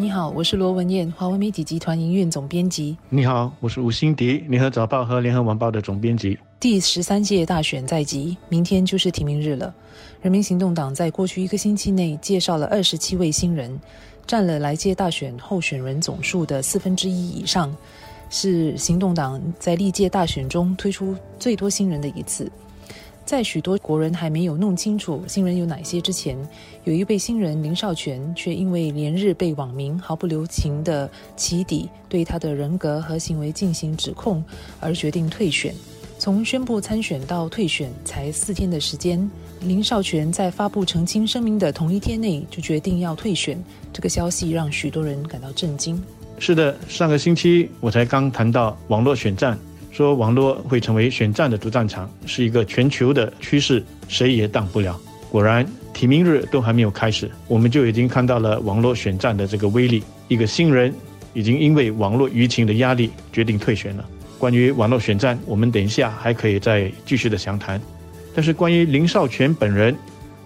你好，我是罗文燕，华为媒体集团营运总编辑。你好，我是吴欣迪，联合早报和联合晚报的总编辑。第十三届大选在即，明天就是提名日了。人民行动党在过去一个星期内介绍了二十七位新人，占了来届大选候选人总数的四分之一以上，是行动党在历届大选中推出最多新人的一次。在许多国人还没有弄清楚新人有哪些之前，有一位新人林少全却因为连日被网民毫不留情的起底，对他的人格和行为进行指控，而决定退选。从宣布参选到退选才四天的时间，林少全在发布澄清声明的同一天内就决定要退选，这个消息让许多人感到震惊。是的，上个星期我才刚谈到网络选战。说网络会成为选战的主战场，是一个全球的趋势，谁也挡不了。果然，提名日都还没有开始，我们就已经看到了网络选战的这个威力。一个新人已经因为网络舆情的压力决定退选了。关于网络选战，我们等一下还可以再继续的详谈。但是关于林少全本人，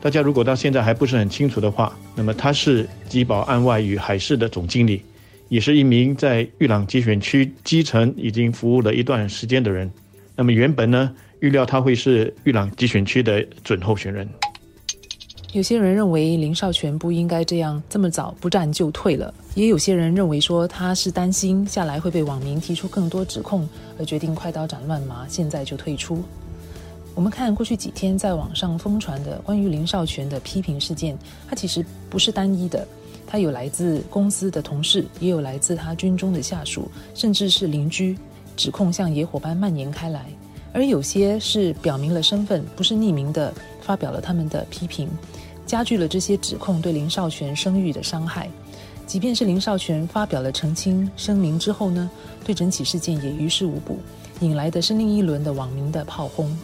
大家如果到现在还不是很清楚的话，那么他是吉宝案外与海事的总经理。也是一名在玉朗集选区基层已经服务了一段时间的人。那么原本呢，预料他会是玉朗集选区的准候选人。有些人认为林少全不应该这样这么早不战就退了，也有些人认为说他是担心下来会被网民提出更多指控，而决定快刀斩乱麻，现在就退出。我们看过去几天在网上疯传的关于林少全的批评事件，它其实不是单一的。他有来自公司的同事，也有来自他军中的下属，甚至是邻居，指控像野火般蔓延开来。而有些是表明了身份，不是匿名的，发表了他们的批评，加剧了这些指控对林少全声誉的伤害。即便是林少全发表了澄清声明之后呢，对整起事件也于事无补，引来的是另一轮的网民的炮轰。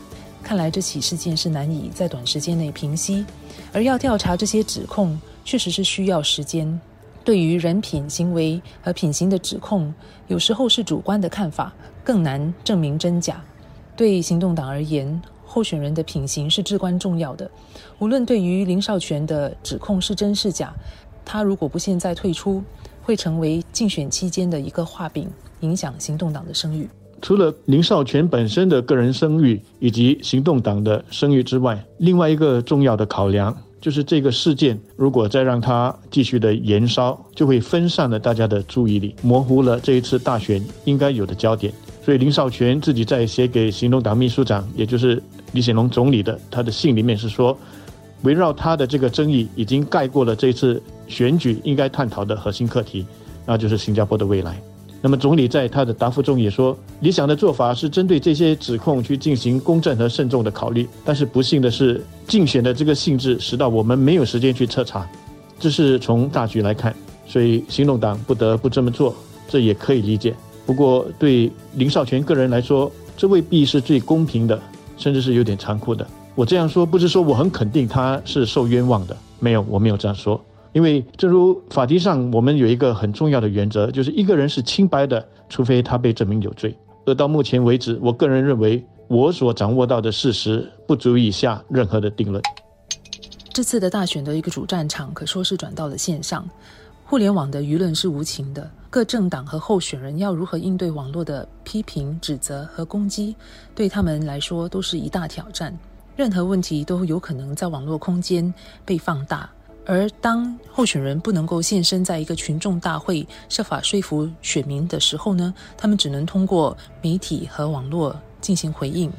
看来这起事件是难以在短时间内平息，而要调查这些指控。确实是需要时间。对于人品、行为和品行的指控，有时候是主观的看法，更难证明真假。对行动党而言，候选人的品行是至关重要的。无论对于林少全的指控是真是假，他如果不现在退出，会成为竞选期间的一个画饼，影响行动党的声誉。除了林少全本身的个人声誉以及行动党的声誉之外，另外一个重要的考量。就是这个事件，如果再让它继续的延烧，就会分散了大家的注意力，模糊了这一次大选应该有的焦点。所以林少全自己在写给行动党秘书长，也就是李显龙总理的他的信里面是说，围绕他的这个争议已经盖过了这次选举应该探讨的核心课题，那就是新加坡的未来。那么总理在他的答复中也说，理想的做法是针对这些指控去进行公正和慎重的考虑。但是不幸的是，竞选的这个性质使到我们没有时间去彻查，这是从大局来看，所以行动党不得不这么做，这也可以理解。不过对林少全个人来说，这未必是最公平的，甚至是有点残酷的。我这样说不是说我很肯定他是受冤枉的，没有，我没有这样说。因为，正如法庭上，我们有一个很重要的原则，就是一个人是清白的，除非他被证明有罪。而到目前为止，我个人认为，我所掌握到的事实不足以下任何的定论。这次的大选的一个主战场，可说是转到了线上。互联网的舆论是无情的，各政党和候选人要如何应对网络的批评、指责和攻击，对他们来说都是一大挑战。任何问题都有可能在网络空间被放大。而当候选人不能够现身在一个群众大会，设法说服选民的时候呢，他们只能通过媒体和网络进行回应。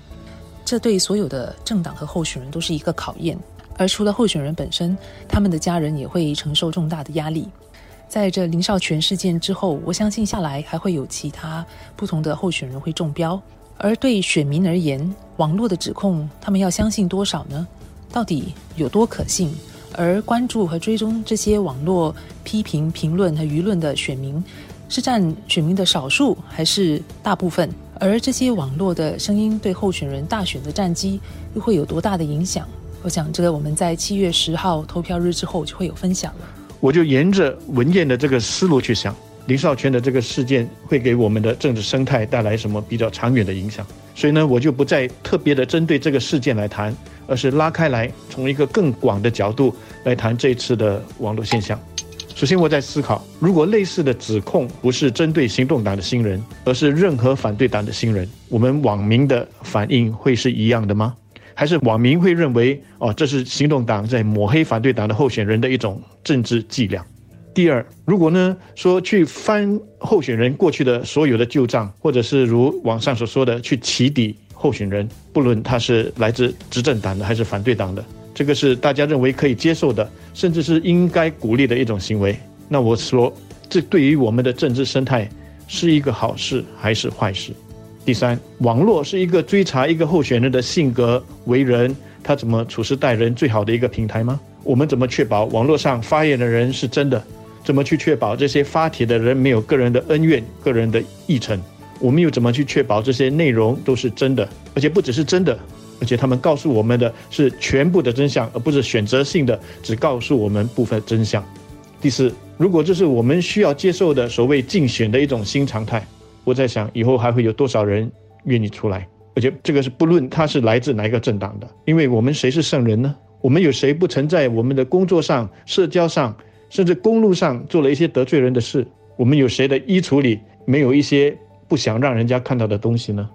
这对所有的政党和候选人都是一个考验。而除了候选人本身，他们的家人也会承受重大的压力。在这林少全事件之后，我相信下来还会有其他不同的候选人会中标。而对选民而言，网络的指控，他们要相信多少呢？到底有多可信？而关注和追踪这些网络批评、评论和舆论的选民，是占选民的少数还是大部分？而这些网络的声音对候选人大选的战机又会有多大的影响？我想，这个我们在七月十号投票日之后就会有分享了。我就沿着文件的这个思路去想，林少全的这个事件会给我们的政治生态带来什么比较长远的影响？所以呢，我就不再特别的针对这个事件来谈。而是拉开来，从一个更广的角度来谈这次的网络现象。首先，我在思考，如果类似的指控不是针对行动党的新人，而是任何反对党的新人，我们网民的反应会是一样的吗？还是网民会认为，哦，这是行动党在抹黑反对党的候选人的一种政治伎俩？第二，如果呢说去翻候选人过去的所有的旧账，或者是如网上所说的去起底候选人，不论他是来自执政党的还是反对党的。这个是大家认为可以接受的，甚至是应该鼓励的一种行为。那我说，这对于我们的政治生态是一个好事还是坏事？第三，网络是一个追查一个候选人的性格为人，他怎么处事待人最好的一个平台吗？我们怎么确保网络上发言的人是真的？怎么去确保这些发帖的人没有个人的恩怨、个人的议程？我们又怎么去确保这些内容都是真的，而且不只是真的？而且他们告诉我们的是全部的真相，而不是选择性的只告诉我们部分真相。第四，如果这是我们需要接受的所谓竞选的一种新常态，我在想以后还会有多少人愿意出来？而且这个是不论他是来自哪一个政党的，因为我们谁是圣人呢？我们有谁不曾在我们的工作上、社交上，甚至公路上做了一些得罪人的事？我们有谁的衣橱里没有一些不想让人家看到的东西呢？